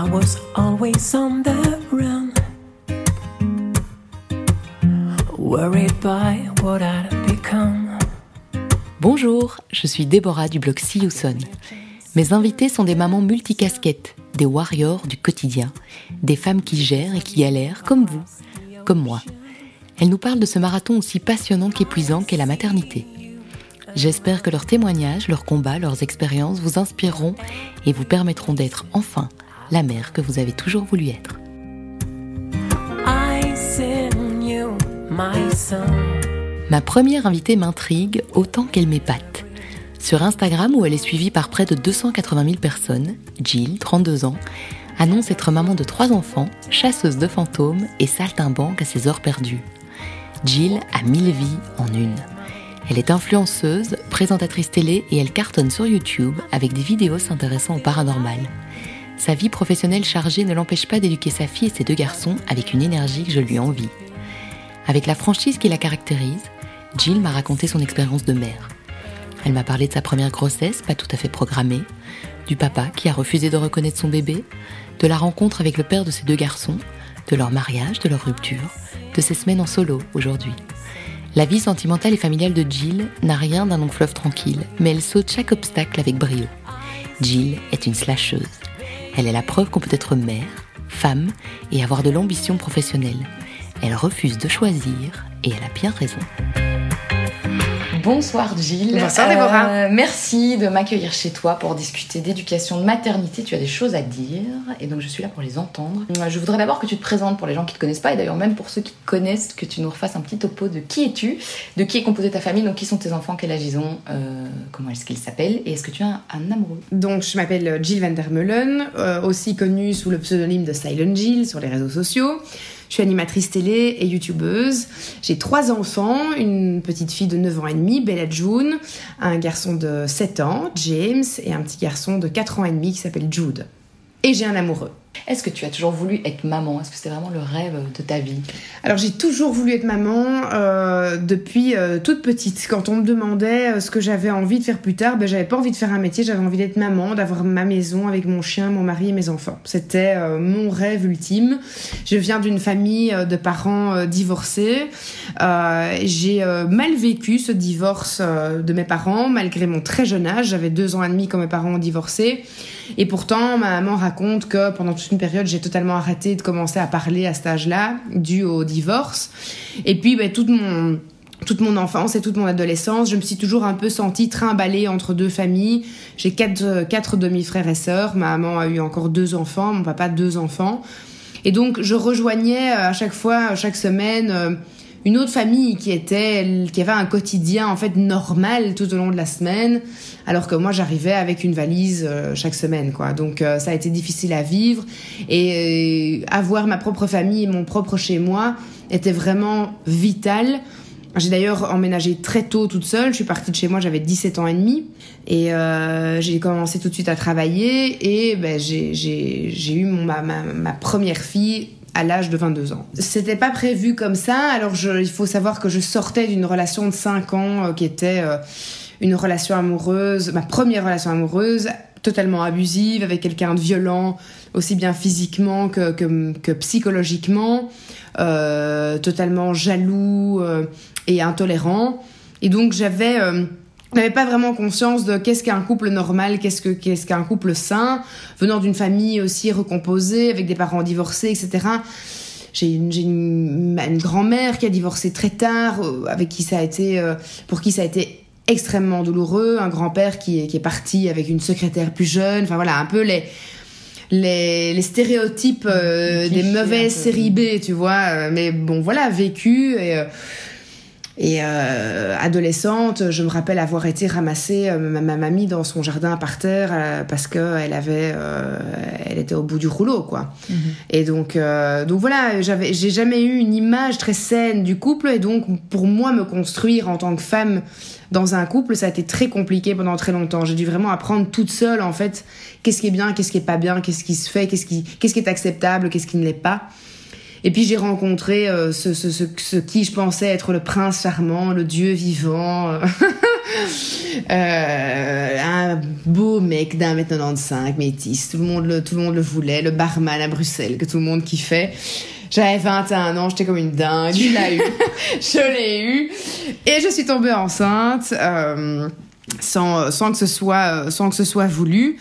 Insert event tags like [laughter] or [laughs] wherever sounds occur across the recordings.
I was always on the run, worried by what I'd become. Bonjour, je suis Déborah du blog See You Son. Mes invités sont des mamans multicasquettes, des warriors du quotidien, des femmes qui gèrent et qui galèrent comme vous, comme moi. Elles nous parlent de ce marathon aussi passionnant qu'épuisant qu'est la maternité. J'espère que leurs témoignages, leurs combats, leurs expériences vous inspireront et vous permettront d'être enfin la mère que vous avez toujours voulu être. I sing you my song. Ma première invitée m'intrigue autant qu'elle m'épate. Sur Instagram, où elle est suivie par près de 280 000 personnes, Jill, 32 ans, annonce être maman de trois enfants, chasseuse de fantômes et saltimbanque à ses heures perdues. Jill a mille vies en une. Elle est influenceuse, présentatrice télé et elle cartonne sur YouTube avec des vidéos s'intéressant au paranormal. Sa vie professionnelle chargée ne l'empêche pas d'éduquer sa fille et ses deux garçons avec une énergie que je lui envie. Avec la franchise qui la caractérise, Jill m'a raconté son expérience de mère. Elle m'a parlé de sa première grossesse, pas tout à fait programmée, du papa qui a refusé de reconnaître son bébé, de la rencontre avec le père de ses deux garçons, de leur mariage, de leur rupture, de ses semaines en solo aujourd'hui. La vie sentimentale et familiale de Jill n'a rien d'un long fleuve tranquille, mais elle saute chaque obstacle avec brio. Jill est une slasheuse. Elle est la preuve qu'on peut être mère, femme et avoir de l'ambition professionnelle. Elle refuse de choisir et elle a bien raison. Bonsoir Gilles. Bonsoir Déborah. Euh, merci de m'accueillir chez toi pour discuter d'éducation, de maternité. Tu as des choses à dire et donc je suis là pour les entendre. Je voudrais d'abord que tu te présentes pour les gens qui te connaissent pas et d'ailleurs même pour ceux qui te connaissent, que tu nous refasses un petit topo de qui es-tu, de qui est composée ta famille, donc qui sont tes enfants, quel âge ils ont, euh, comment est-ce qu'ils s'appellent? Et est-ce que tu as un, un amoureux? Donc, je m'appelle Jill van der Meulen, euh, aussi connue sous le pseudonyme de Silent Jill sur les réseaux sociaux. Je suis animatrice télé et youtubeuse. J'ai trois enfants, une petite fille de 9 ans et demi, Bella June, un garçon de 7 ans, James, et un petit garçon de 4 ans et demi qui s'appelle Jude. Et j'ai un amoureux. Est-ce que tu as toujours voulu être maman? Est-ce que c'était vraiment le rêve de ta vie? Alors j'ai toujours voulu être maman euh, depuis euh, toute petite. Quand on me demandait euh, ce que j'avais envie de faire plus tard, ben, j'avais pas envie de faire un métier, j'avais envie d'être maman, d'avoir ma maison avec mon chien, mon mari et mes enfants. C'était mon rêve ultime. Je viens d'une famille de parents divorcés. J'ai mal vécu ce divorce de mes parents malgré mon très jeune âge. J'avais deux ans et demi quand mes parents ont divorcé. Et pourtant, ma maman raconte que pendant toute une période, j'ai totalement arrêté de commencer à parler à cet âge-là, dû au divorce. Et puis, ben, toute mon toute mon enfance et toute mon adolescence, je me suis toujours un peu sentie trimballée entre deux familles. J'ai quatre, euh, quatre demi-frères et sœurs. Ma maman a eu encore deux enfants, mon papa deux enfants. Et donc, je rejoignais euh, à chaque fois, chaque semaine, euh, une autre famille qui était, qui avait un quotidien en fait normal tout au long de la semaine, alors que moi j'arrivais avec une valise euh, chaque semaine, quoi. Donc euh, ça a été difficile à vivre et euh, avoir ma propre famille et mon propre chez moi était vraiment vital. J'ai d'ailleurs emménagé très tôt toute seule. Je suis partie de chez moi, j'avais 17 ans et demi. Et j'ai commencé tout de suite à travailler. Et ben, j'ai- eu ma première fille à l'âge de 22 ans. C'était pas prévu comme ça. Alors il faut savoir que je sortais d'une relation de 5 ans euh, qui était euh, une relation amoureuse, ma première relation amoureuse, totalement abusive, avec quelqu'un de violent, aussi bien physiquement que, que, que psychologiquement, euh, totalement jaloux et intolérant. Et donc j'avais... n'avais pas vraiment conscience de qu'est-ce qu'un couple normal, qu'est-ce que qu'est-ce qu'un couple sain, venant d'une famille aussi recomposée avec des parents divorcés, etc. J'ai une, j'ai une, une grand-mère qui a divorcé très tard, euh, avec qui ça a été, euh, pour qui ça a été extrêmement douloureux, un grand-père qui est, qui est parti avec une secrétaire plus jeune, enfin voilà, un peu les les, les stéréotypes euh, des mauvaises séries B, tu vois, mais bon voilà, vécu et euh, et euh, adolescente, je me rappelle avoir été ramasser euh, ma, ma mamie dans son jardin par terre euh, parce que elle avait, euh, elle était au bout du rouleau, quoi. Et donc, euh, donc voilà, j'avais, j'ai jamais eu une image très saine du couple et donc pour moi me construire en tant que femme dans un couple, ça a été très compliqué pendant très longtemps. J'ai dû vraiment apprendre toute seule en fait qu'est-ce qui est bien, qu'est-ce qui est pas bien, qu'est-ce qui se fait, qu'est-ce qui, qu'est-ce qui est acceptable, qu'est-ce qui ne l'est pas. Et puis j'ai rencontré euh, ce, ce, ce, ce qui je pensais être le prince charmant, le dieu vivant, euh, [laughs] Euh, un beau mec d'un mètre 95, métis. Tout le, monde le, tout le monde le voulait. Le barman à Bruxelles, que tout le monde kiffait. J'avais 21 ans, j'étais comme une dingue. Tu l'as eu. [laughs] je l'ai eu. Et je suis tombée enceinte. Euh, sans, sans que ce soit sans que ce soit voulu.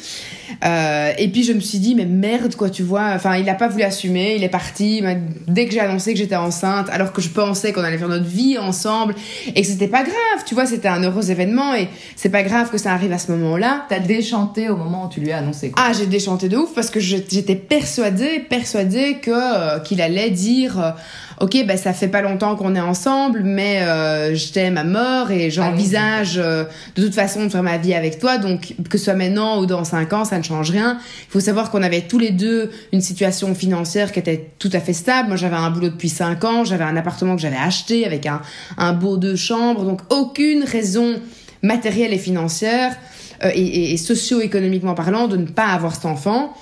Euh, et puis je me suis dit mais merde quoi tu vois. Enfin il a pas voulu assumer. Il est parti. Dès que j'ai annoncé que j'étais enceinte alors que je pensais qu'on allait faire notre vie ensemble et que c'était pas grave tu vois c'était un heureux événement et c'est pas grave que ça arrive à ce moment là t'as déchanté au moment où tu lui as annoncé quoi. ah j'ai déchanté de ouf parce que j'étais persuadée persuadée que euh, qu'il allait dire euh, ok, ben ça fait pas longtemps qu'on est ensemble, mais euh, je t'aime à mort et j'envisage euh, de toute façon de faire ma vie avec toi. Donc que ce soit maintenant ou dans cinq ans, ça ne change rien. Il faut savoir qu'on avait tous les deux une situation financière qui était tout à fait stable. Moi, j'avais un boulot depuis cinq ans, j'avais un appartement que j'avais acheté avec un, un beau deux chambres, donc aucune raison matérielle et financière euh, et, et socio-économiquement parlant de ne pas avoir cet enfant.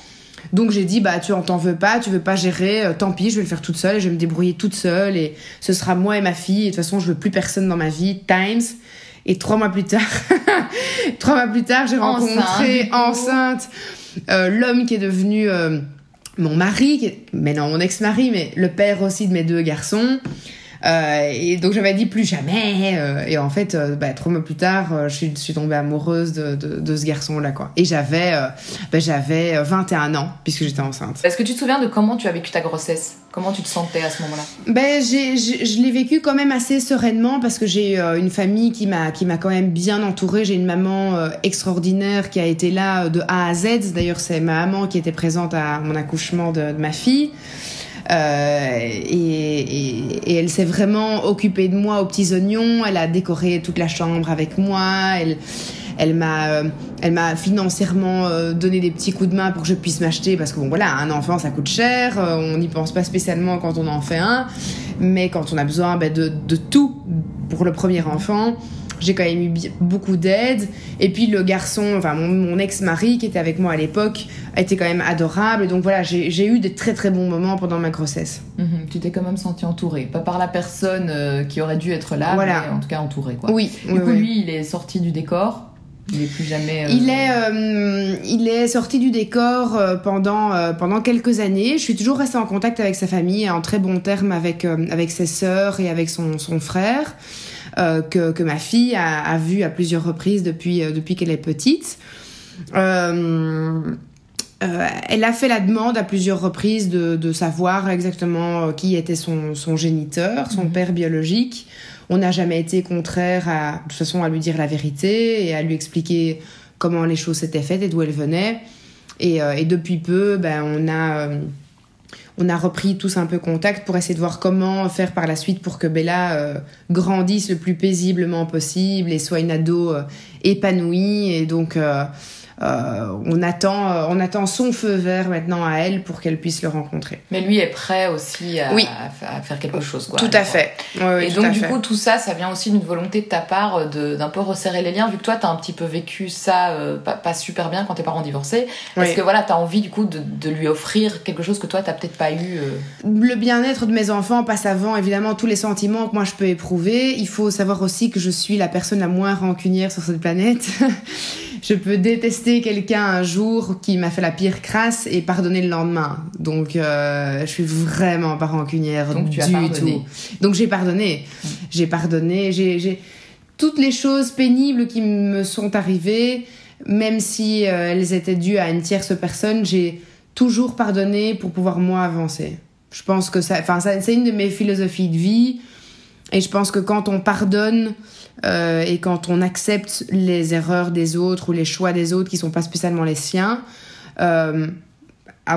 Donc j'ai dit bah tu en t'en veux pas, tu veux pas gérer, euh, tant pis, je vais le faire toute seule, et je vais me débrouiller toute seule et ce sera moi et ma fille. Et de toute façon, je veux plus personne dans ma vie. Times. Et trois mois plus tard, [laughs] trois mois plus tard, j'ai rencontré enceinte, euh, l'homme qui est devenu euh, mon mari, qui est, mais non mon ex-mari, mais le père aussi de mes deux garçons. Euh, et donc j'avais dit plus jamais. Euh, et en fait, euh, bah, trois mois plus tard, je suis, je, suis, tombée amoureuse de, de, de ce garçon-là, quoi. Et j'avais, bah, j'avais 21 ans puisque j'étais enceinte. Est-ce que tu te souviens de comment tu as vécu ta grossesse? Comment tu te sentais à ce moment-là? Ben, j'ai, je l'ai vécu quand même assez sereinement parce que j'ai une famille qui m'a, qui m'a quand même bien entourée. J'ai une maman extraordinaire qui a été là de A à Z. D'ailleurs, c'est ma maman qui était présente à mon accouchement de, de ma fille. Euh, et, elle s'est vraiment occupée de moi aux petits oignons. Elle a décoré toute la chambre avec moi. Elle, m'a, euh, elle m'a financièrement euh, donné des petits coups de main pour que je puisse m'acheter parce que bon voilà, un enfant ça coûte cher. On n'y pense pas spécialement quand on en fait un, mais quand on a besoin ben, de, tout pour le premier enfant j'ai quand même eu beaucoup d'aide. Et puis le garçon, enfin mon ex-mari qui était avec moi à l'époque, a été quand même adorable. Et donc voilà, j'ai eu des très très bons moments pendant ma grossesse. -hmm. Tu t'es quand même senti entourée, pas par la personne euh, qui aurait dû être là, voilà. mais en tout cas entourée. Quoi. Oui. Du oui, coup, oui. lui, il est sorti du décor. Il est plus jamais. Euh... Il est, euh, il est sorti du décor euh, pendant pendant quelques années. Je suis toujours restée en contact avec sa famille, en très bon terme avec avec ses sœurs et avec son son frère. Que, que, ma fille a, a, vu à plusieurs reprises depuis, depuis qu'elle est petite. Euh, elle a fait la demande à plusieurs reprises de, de savoir exactement qui était son, son géniteur, son mmh. père biologique. On n'a jamais été contraire à, de toute façon, à lui dire la vérité et à lui expliquer comment les choses s'étaient faites et d'où elles venaient. Et, et, depuis peu, ben, on a on a repris tous un peu contact pour essayer de voir comment faire par la suite pour que Bella euh, grandisse le plus paisiblement possible et soit une ado euh, épanouie. Et donc, euh, on, attend, on attend son feu vert maintenant à elle pour qu'elle puisse le rencontrer. Mais lui est prêt aussi à, oui. à, à faire quelque chose. Quoi, tout à fait. Oui, oui, et donc, du fait. coup, tout ça, ça vient aussi d'une volonté de ta part d'un peu resserrer les liens, vu que toi, tu as un petit peu vécu ça euh, pas, pas, super bien quand tes parents divorcés. Est-ce que voilà, tu as envie, du coup, de, de, lui offrir quelque chose que toi, tu peut-être pas eu euh... Le bien-être de mes enfants passe avant, évidemment, tous les sentiments que moi, je peux éprouver. Il faut savoir aussi que je suis la personne la moins rancunière sur cette planète. [laughs] je peux détester quelqu'un un jour qui m'a fait la pire crasse et pardonner le lendemain. Donc, euh, je suis vraiment pas rancunière Donc, tu du as tout. Donc, j'ai pardonné. Mmh. J'ai pardonné. J'ai toutes les choses pénibles qui me sont arrivées, même si euh, elles étaient dues à une tierce personne, j'ai toujours pardonné pour pouvoir moi avancer. Je pense que ça, enfin, ça, c'est une de mes philosophies de vie. Et je pense que quand on pardonne, euh, et quand on accepte les erreurs des autres ou les choix des autres qui sont pas spécialement les siens, euh,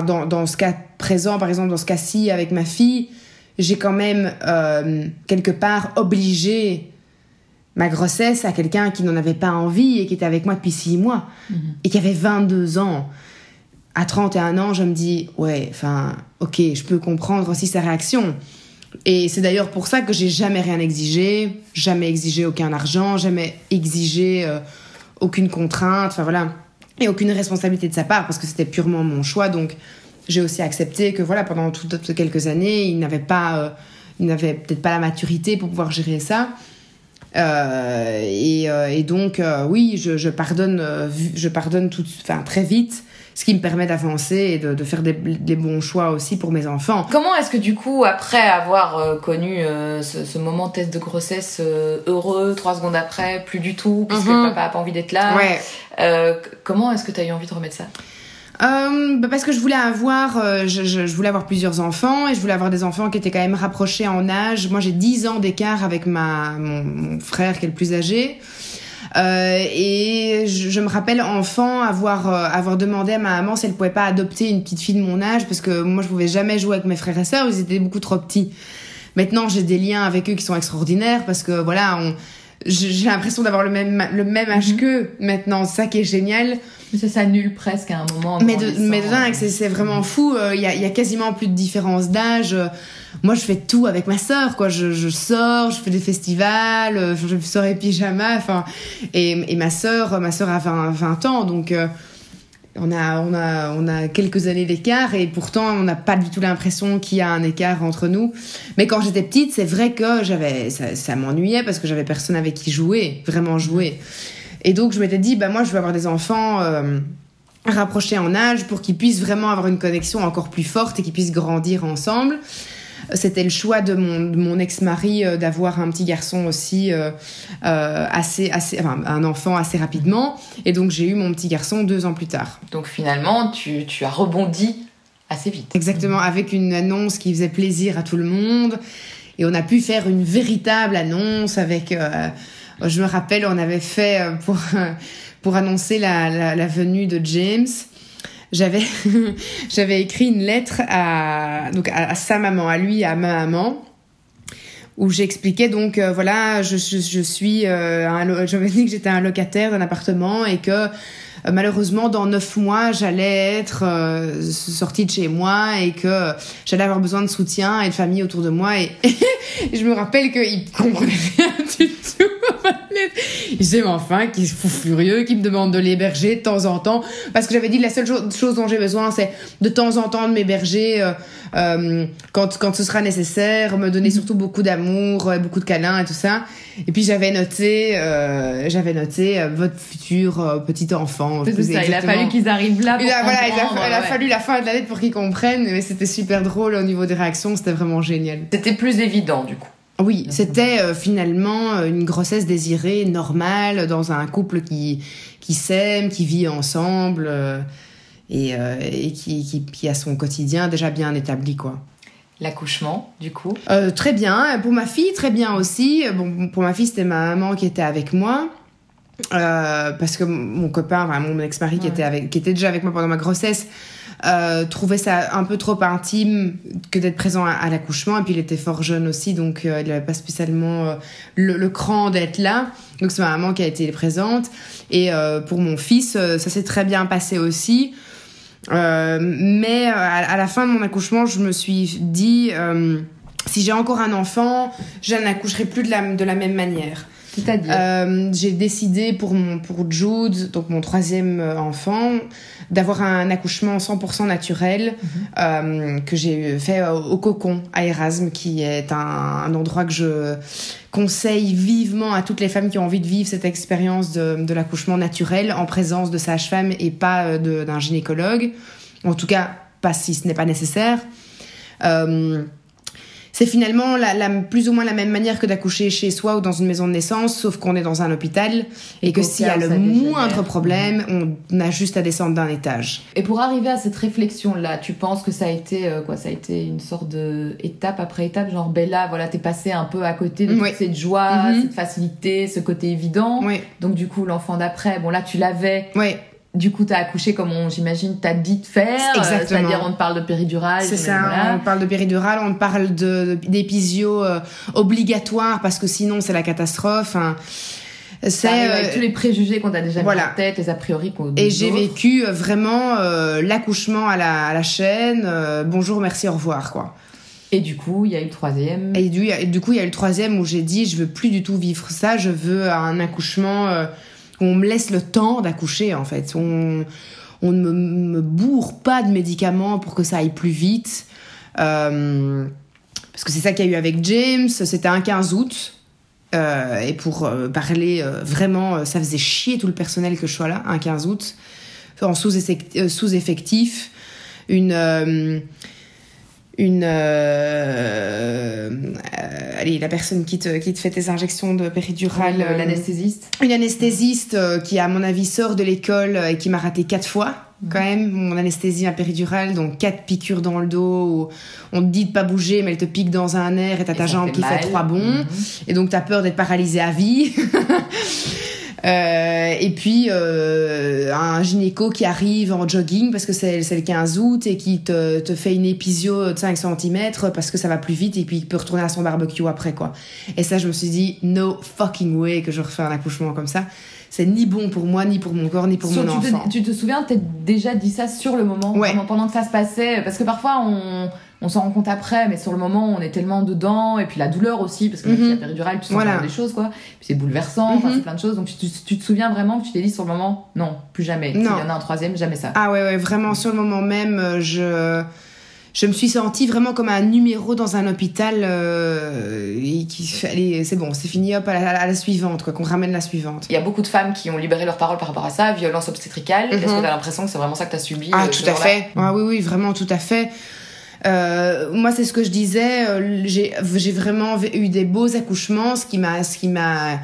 dans, dans, ce cas présent, par exemple dans ce cas-ci avec ma fille, j'ai quand même euh, quelque part obligé ma grossesse à quelqu'un qui n'en avait pas envie et qui était avec moi depuis six mois Mhm. et qui avait 22 ans. À 31 ans, je me dis, ouais, enfin, ok, je peux comprendre aussi sa réaction. Et c'est d'ailleurs pour ça que j'ai jamais rien exigé, jamais exigé aucun argent, jamais exigé euh, aucune contrainte, enfin voilà, et aucune responsabilité de sa part parce que c'était purement mon choix. Donc j'ai aussi accepté que voilà pendant toutes quelques années, il n'avait pas, euh, il n'avait peut-être pas la maturité pour pouvoir gérer ça. Euh, et, donc, oui, je, je pardonne, je pardonne tout, enfin, très vite, ce qui me permet d'avancer et de, de faire des, des, bons choix aussi pour mes enfants. Comment est-ce que du coup, après avoir euh, connu ce, ce, moment test de grossesse heureux, trois secondes après, plus du tout, puisque mm -hmm. papa a pas envie d'être là, ouais. comment est-ce que tu as eu envie de remettre ça? Euh, bah parce que je voulais avoir, euh, je, je, je, voulais avoir plusieurs enfants et je voulais avoir des enfants qui étaient quand même rapprochés en âge. Moi, j'ai 10 ans d'écart avec ma mon, mon, frère qui est le plus âgé. Euh, et je, je, me rappelle enfant avoir euh, avoir demandé à ma maman si elle pouvait pas adopter une petite fille de mon âge parce que moi je pouvais jamais jouer avec mes frères et sœurs, ils étaient beaucoup trop petits. Maintenant, j'ai des liens avec eux qui sont extraordinaires parce que voilà, on j'ai l'impression d'avoir le même le même âge mm -hmm. qu'eux maintenant, ça qui est génial. Mais ça s'annule presque à un moment. Mais de, mais dingue, c'est vraiment fou. Il y, a, y a quasiment plus de différence d'âge. Moi, je fais tout avec ma sœur, quoi. Je, je sors, je fais des festivals, je sors et pyjama, enfin. Et, et ma sœur, ma sœur a 20, 20 ans, donc. Euh, on a, on, a, on a quelques années d'écart et pourtant on n'a pas du tout l'impression qu'il y a un écart entre nous. Mais quand j'étais petite, c'est vrai que j'avais, ça, m'ennuyait parce que j'avais personne avec qui jouer, vraiment jouer. Et donc je m'étais dit, bah moi je veux avoir des enfants euh, rapprochés en âge pour qu'ils puissent vraiment avoir une connexion encore plus forte et qu'ils puissent grandir ensemble. C'était le choix de mon, de mon ex-mari euh, d'avoir un petit garçon aussi euh, euh, assez, assez, enfin, un enfant assez rapidement. Et donc j'ai eu mon petit garçon deux ans plus tard. Donc finalement, tu, tu as rebondi assez vite. Exactement, avec une annonce qui faisait plaisir à tout le monde. Et on a pu faire une véritable annonce avec... Euh, je me rappelle, on avait fait pour, [laughs] pour annoncer la, la, la venue de James j'avais [laughs] j'avais écrit une lettre à donc à, sa maman, à lui, à ma maman où j'expliquais donc euh, voilà je, je, suis euh, [laughs] j'avais dit que j'étais un locataire d'un appartement et que euh, malheureusement dans neuf mois j'allais être sortie de chez moi et que j'allais avoir besoin de soutien et de famille autour de moi. Et, [laughs] et je me rappelle qu'il comprenait rien du tout mais enfin, qui se fout furieux, qui me demande de l'héberger de temps en temps. Parce que j'avais dit, la seule chose dont j'ai besoin, c'est de temps en temps de m'héberger euh, euh, quand, quand ce sera nécessaire, me donner surtout beaucoup d'amour, beaucoup de câlins et tout ça. Et puis j'avais noté, euh, j'avais noté euh, votre futur euh, petit enfant. C'est ça, il a fallu qu'ils arrivent là. Pour il a, voilà, il a, il a ouais. fallu la fin de la lettre pour qu'ils comprennent, mais c'était super drôle au niveau des réactions, c'était vraiment génial. C'était plus évident du coup. Oui, c'était euh, finalement une grossesse désirée, normale, dans un couple qui, qui s'aime, qui vit ensemble euh, et, euh, et qui, qui, qui, a son quotidien déjà bien établi, quoi. L'accouchement, du coup? Euh, Très bien. Pour ma fille, très bien aussi. Bon, pour ma fille, c'était ma maman qui était avec moi. Euh, parce que mon copain, enfin, mon ex-mari ouais. qui, était avec, qui était déjà avec moi pendant ma grossesse, euh, trouvait ça un peu trop intime que d'être présent à, l'accouchement. Et puis il était fort jeune aussi, donc euh, il n'avait pas spécialement euh, le, le, cran d'être là. Donc c'est ma maman qui a été présente. Et euh, pour mon fils, ça s'est très bien passé aussi. mais à, à, la fin de mon accouchement, je me suis dit, si j'ai encore un enfant, je n'accoucherai plus de la, de la même manière. C'est-à-dire euh, J'ai décidé pour, mon, pour Jude, donc mon troisième enfant, d'avoir un accouchement 100% naturel mm -hmm. euh, que j'ai fait au Cocon à Erasme, qui est un, un, endroit que je conseille vivement à toutes les femmes qui ont envie de vivre cette expérience de, de l'accouchement naturel en présence de sage-femme et pas d'un gynécologue. En tout cas, pas si ce n'est pas nécessaire. Euh, c'est finalement la, la, plus ou moins la même manière que d'accoucher chez soi ou dans une maison de naissance, sauf qu'on est dans un hôpital et, et que s'il y a le moindre problème, on a juste à descendre d'un étage. Et pour arriver à cette réflexion-là, tu penses que ça a été euh, quoi Ça a été une sorte de étape après étape, genre Bella, voilà, t'es passé un peu à côté de oui. toute cette joie, mm -hmm. cette facilité, ce côté évident. Oui. Donc du coup, l'enfant d'après, bon là, tu l'avais. Oui du coup, t'as accouché comme on, j'imagine, t'as dit de faire. Exactement. C'est-à-dire, on te parle de péridurale. C'est ça, voilà. on parle de péridurale, on te parle de, d'épisio euh, obligatoire parce que sinon c'est la catastrophe. Hein. C'est avec euh, tous les préjugés qu'on a déjà voilà. mis en tête, les a priori qu'on. Et j'ai vécu euh, vraiment euh, l'accouchement à la, à la chaîne. Euh, bonjour, merci, au revoir, quoi. Et du coup, il y a eu le troisième. Et du, du coup, il y a eu le troisième où j'ai dit, je veux plus du tout vivre ça. Je veux un accouchement on me laisse le temps d'accoucher en fait. On, ne me, bourre pas de médicaments pour que ça aille plus vite. Euh, parce que c'est ça qu'il y a eu avec James. C'était un 15 août. Euh, et pour euh, parler vraiment, ça faisait chier tout le personnel que je sois là, un 15 août, en sous-effectif. sous-effectif. une. Une. euh, euh, allez, la personne qui te, qui te fait tes injections de péridurale. Le- euh, L'anesthésiste. une anesthésiste euh, qui, à mon avis, sort de l'école euh, et qui m'a raté quatre fois, quand même, mon anesthésie à péridurale, donc quatre piqûres dans le dos, où on te dit de pas bouger, mais elle te pique dans un air et t'as ta jambe qui fait trois bons, Mhm. et donc t'as peur d'être paralysé à vie. [laughs] Euh, et puis euh, un gynéco qui arrive en jogging parce que c'est le 15 août et qui te, te fait une épisio de 5 cm parce que ça va plus vite et puis il peut retourner à son barbecue après quoi. Et ça je me suis dit no fucking way que je refais un accouchement comme ça. C'est ni bon pour moi, ni pour mon corps, ni pour mon tu, enfant. te, tu te souviens, t'as déjà dit ça sur le moment, Ouais. pendant que ça se passait? Parce que parfois, on, on s'en rend compte après, mais sur le moment, on est tellement dedans, et puis la douleur aussi, parce que Mhm. même si la péridurale, tu sens Voilà. des choses, quoi. Puis c'est bouleversant, enfin, Mhm. c'est plein de choses. Donc tu, te souviens vraiment que tu t'es dit sur le moment, non, plus jamais. S'il y en a un troisième, jamais ça. Ah ouais, ouais, vraiment, sur le moment même, euh, je, je me suis sentie vraiment comme un numéro dans un hôpital. euh, et qui, allez, c'est bon, c'est fini, hop, à la, à la suivante, quoi, qu'on ramène la suivante. Il y a beaucoup de femmes qui ont libéré leur parole par rapport à ça, violence obstétricale. Est-ce Mhm. que t'as l'impression que c'est vraiment ça que t'as subi Ah, euh, tout à fait. Ah, oui, oui, vraiment, tout à fait. Euh, moi, c'est ce que je disais. euh, J'ai j'ai vraiment eu des beaux accouchements. Ce qui m'a, ce qui m'a,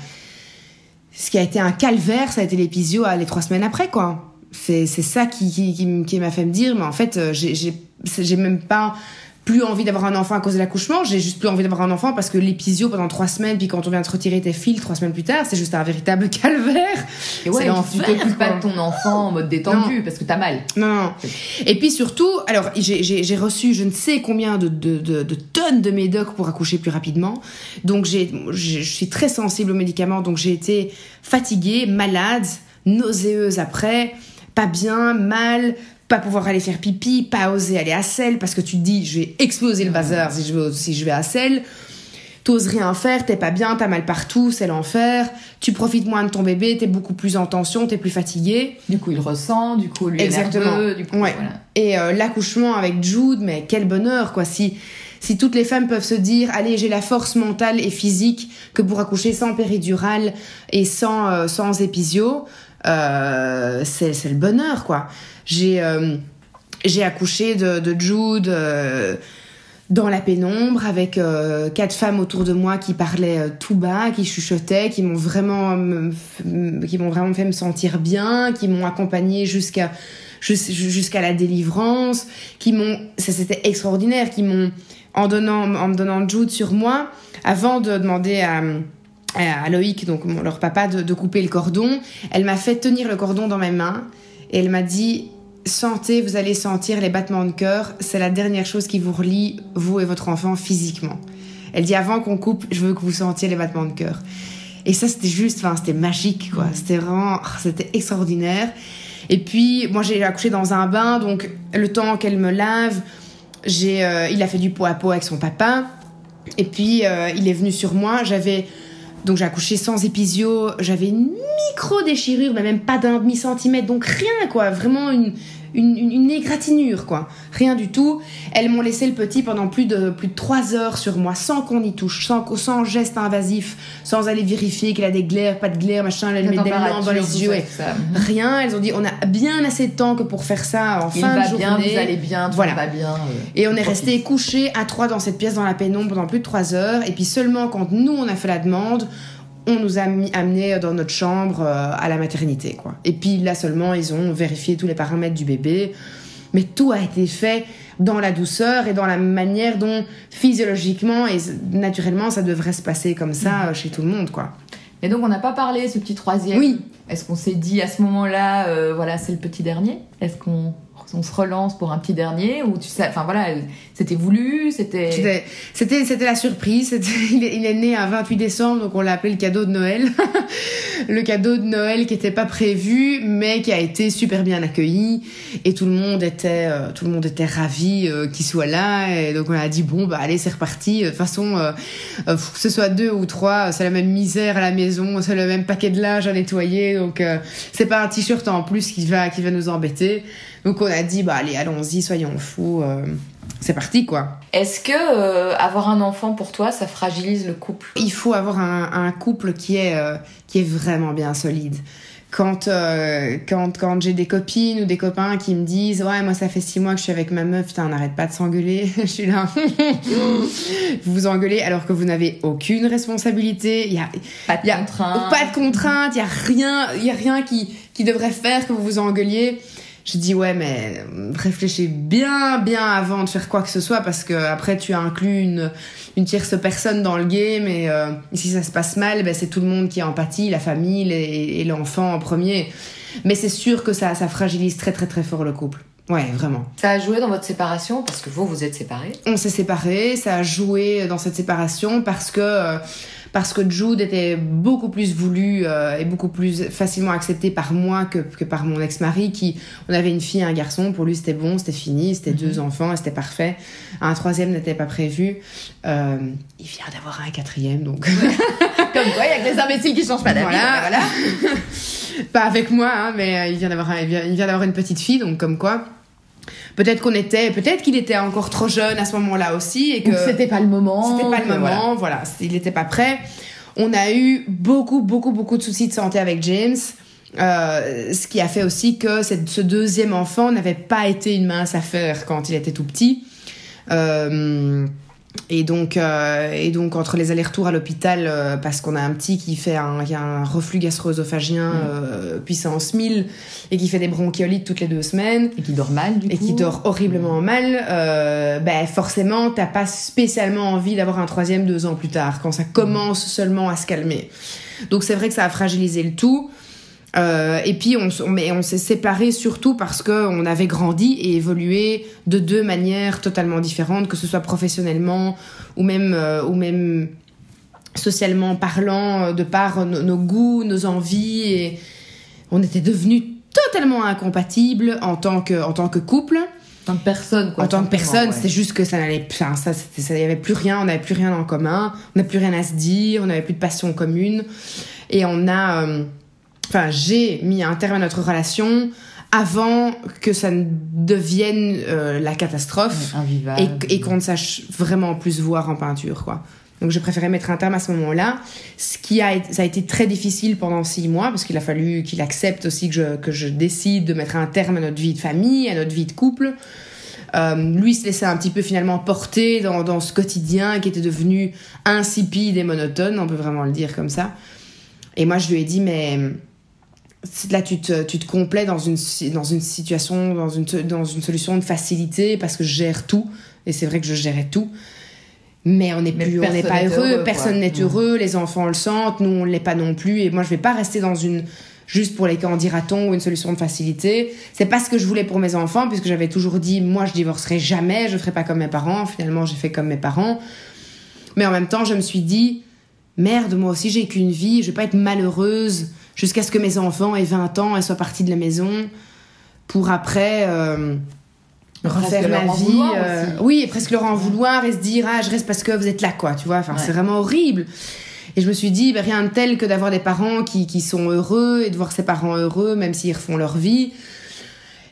ce qui a été un calvaire, ça a été l'épisio à les trois semaines après, quoi. C'est c'est ça qui, qui, qui, m'a fait me dire, mais en fait, euh, j'ai j'ai même pas plus envie d'avoir un enfant à cause de l'accouchement. J'ai juste plus envie d'avoir un enfant parce que l'épisio pendant trois semaines, puis quand on vient te retirer tes fils trois semaines plus tard, c'est juste un véritable [laughs] calvaire. Et ouais, tu- t'occupes pas de ton enfant en mode détendu, parce que t'as mal. Non, non. Et puis surtout, alors j'ai- reçu je ne sais combien de, de, de, de tonnes de médocs pour accoucher plus rapidement. Donc j'ai- je suis très sensible aux médicaments, donc j'ai été fatiguée, malade, nauséeuse après, pas bien, mal, pas pouvoir aller faire pipi, pas oser aller à selle parce que tu te dis je vais exploser le bazar si je vais, si je vais à selle. T'oses rien faire, t'es pas bien, t'as mal partout, c'est l'enfer. Tu profites moins de ton bébé, t'es beaucoup plus en tension, t'es plus fatigué. Du coup, il ressent, du coup, lui est Exactement. nerveux, du coup, Ouais. voilà. Et euh, l'accouchement avec Jude, mais quel bonheur, quoi. Si, si toutes les femmes peuvent se dire, allez, j'ai la force mentale et physique que pour accoucher sans péridurale et sans, euh, sans épisio, euh, c'est c'est le bonheur, quoi. J'ai euh, j'ai accouché de, de Jude dans la pénombre avec quatre femmes autour de moi qui parlaient tout bas, qui chuchotaient, qui m'ont vraiment, qui m'ont vraiment fait me sentir bien, qui m'ont accompagnée jusqu'à jus- jusqu'à la délivrance, qui m'ont, ça c'était extraordinaire, qui m'ont en donnant en me donnant Jude sur moi, avant de demander à à Loïc, donc leur papa, de, de couper le cordon. Elle m'a fait tenir le cordon dans mes mains et elle m'a dit Sentez, vous allez sentir les battements de cœur, c'est la dernière chose qui vous relie, vous et votre enfant, physiquement. Elle dit Avant qu'on coupe, je veux que vous sentiez les battements de cœur. Et ça, c'était juste, enfin, c'était magique, quoi. C'était vraiment, oh, c'était extraordinaire. Et puis, moi, j'ai accouché dans un bain, donc le temps qu'elle me lave, euh, il a fait du pot à pot avec son papa. Et puis, euh, il est venu sur moi. J'avais. Donc, j'ai accouché sans épisio. J'avais une micro-déchirure, mais même pas d'un demi-centimètre. Donc, rien, quoi. Vraiment une, une, une, une égratignure, quoi. Rien du tout. Elles m'ont laissé le petit pendant plus de, plus de 3 heures sur moi, sans qu'on y touche, sans, sans geste invasif, sans aller vérifier qu'il a des glaires, pas de glaires, machin. Elle met des lampes dans les yeux. ça, ça. Rien. Elles ont dit on a bien assez de temps que pour faire ça en Il fin va de journée. bien, vous allez bien, tout Voilà. va bien. euh, Et on est resté couchés à trois dans cette pièce dans la pénombre pendant plus de trois heures. Et puis seulement quand nous on a fait la demande, on nous a amenés dans notre chambre euh, à la maternité, quoi. Et puis là seulement ils ont vérifié tous les paramètres du bébé. Mais tout a été fait dans la douceur et dans la manière dont physiologiquement et naturellement ça devrait se passer comme ça euh, chez tout le monde, quoi. Et donc, on n'a pas parlé, ce petit troisième. Oui. Est-ce qu'on s'est dit à ce moment-là, euh, voilà, c'est le petit dernier? Est-ce qu'on on se relance pour un petit dernier Ou tu sais, enfin voilà, c'était voulu, c'était. C'était- C'était la surprise. [laughs] Il est, il est né un 28 décembre, donc on l'a appelé le cadeau de Noël. [laughs] le cadeau de Noël qui n'était pas prévu, mais qui a été super bien accueilli. Et tout le monde était, euh, tout le monde était ravi euh, qu'il soit là. Et donc on a dit bon bah allez c'est reparti. De toute façon, euh, que ce soit deux ou trois, c'est la même misère à la maison, c'est le même paquet de linge à nettoyer. Donc c'est pas un t-shirt en plus qui va qui va nous embêter. Donc on a dit bah allez allons-y, soyons fous. euh, c'est parti quoi. Est-ce que euh, avoir un enfant pour toi, ça fragilise le couple? Il faut avoir un, un couple qui est, euh, qui est vraiment bien solide. Quand, quand, quand j'ai des copines ou des copains qui me disent Ouais, moi ça fait six mois que je suis avec ma meuf, putain, on n'arrête pas de s'engueuler. [laughs] je suis là. [laughs] vous vous engueulez alors que vous n'avez aucune responsabilité. Il y a, Pas de y a contrainte. pas de contrainte, il y a rien, y a rien qui, qui devrait faire que vous vous engueuliez. Je dis ouais mais réfléchis bien bien avant de faire quoi que ce soit parce que après tu inclus une, une tierce personne dans le game et, euh, et si ça se passe mal ben, c'est tout le monde qui est en pâtit, la famille les- et l'enfant en premier. Mais c'est sûr que ça, ça fragilise très très très fort le couple. Ouais vraiment. Ça a joué dans votre séparation parce que vous, vous êtes séparés? On s'est séparés, ça a joué dans cette séparation parce que euh, parce que Jude était beaucoup plus voulu euh, et beaucoup plus facilement accepté par moi que, que par mon ex-mari qui on avait une fille et un garçon pour lui c'était bon c'était fini c'était deux enfants et c'était parfait un troisième n'était pas prévu Euh, il vient d'avoir un quatrième donc [laughs] Comme quoi, il y a que les imbéciles qui changent pas d'avis. voilà, voilà. [laughs] pas avec moi, hein, mais euh, il vient d'avoir, un- il vient, il vient d'avoir une petite fille, donc comme quoi. Peut-être qu'on était, peut-être qu'il était encore trop jeune à ce moment-là aussi et que c'était pas le moment. c'était pas le moment, voilà, il n'était pas prêt. On a eu beaucoup, beaucoup, beaucoup de soucis de santé avec James. euh, ce qui a fait aussi que cette- ce deuxième enfant n'avait pas été une mince affaire quand il était tout petit. Euh, et donc, euh, et donc entre les allers-retours à l'hôpital, euh, parce qu'on a un petit qui fait un, qui a un reflux gastro-œsophagien euh, puissance 1000 et qui fait des bronchiolites toutes les deux semaines Et qui dort mal, du et coup. qui dort horriblement mal, euh, ben forcément, t'as pas spécialement envie d'avoir un troisième deux ans plus tard, quand ça commence seulement à se calmer. Donc c'est vrai que ça a fragilisé le tout. Euh, et puis on, s'est séparés surtout parce que on avait grandi et évolué de deux manières totalement différentes, que ce soit professionnellement ou même euh, ou même socialement parlant, euh, de par nos, nos goûts, nos envies et on était devenus totalement incompatibles en tant que en tant que couple. En tant que personne, quoi. en tant que personne, ouais. c'était juste que ça n'allait enfin, ça ça y avait plus rien, on n'avait plus rien en commun, on n'avait plus rien à se dire, on n'avait plus de passion commune et on a euh, enfin j'ai mis un terme à notre relation avant que ça ne devienne euh, la catastrophe Ouais, et, et qu'on ne sache vraiment plus voir en peinture, quoi. Donc j'ai préféré mettre un terme à ce moment-là, ce qui a, ça a été très difficile pendant six mois parce qu'il a fallu qu'il accepte aussi que je, que je décide de mettre un terme à notre vie de famille, à notre vie de couple. Euh, lui se laissait un petit peu finalement porter dans, dans ce quotidien qui était devenu insipide et monotone, on peut vraiment le dire comme ça. Et moi je lui ai dit mais là tu te, tu te complais dans une, dans une situation, dans une, dans une solution de facilité parce que je gère tout. Et c'est vrai que je gérais tout. Mais on n'est plus, on n'est pas heureux, personne n'est Mm. heureux, les enfants le sentent, nous on l'est pas non plus. Et moi je vais pas rester dans une juste pour les quand dira-t-on ou une solution de facilité. C'est pas ce que je voulais pour mes enfants puisque j'avais toujours dit moi je divorcerai jamais, je ferai pas comme mes parents. Finalement j'ai fait comme mes parents. Mais en même temps je me suis dit merde moi aussi j'ai qu'une vie, je vais pas être malheureuse jusqu'à ce que mes enfants aient 20 ans et soient partis de la maison pour après euh, refaire ma vie. euh, oui, et presque leur en vouloir et se dire ah je reste parce que vous êtes là quoi, tu vois. Enfin Ouais. c'est vraiment horrible. Et je me suis dit, ben, rien de tel que d'avoir des parents qui, qui sont heureux et de voir ses parents heureux, même s'ils refont leur vie.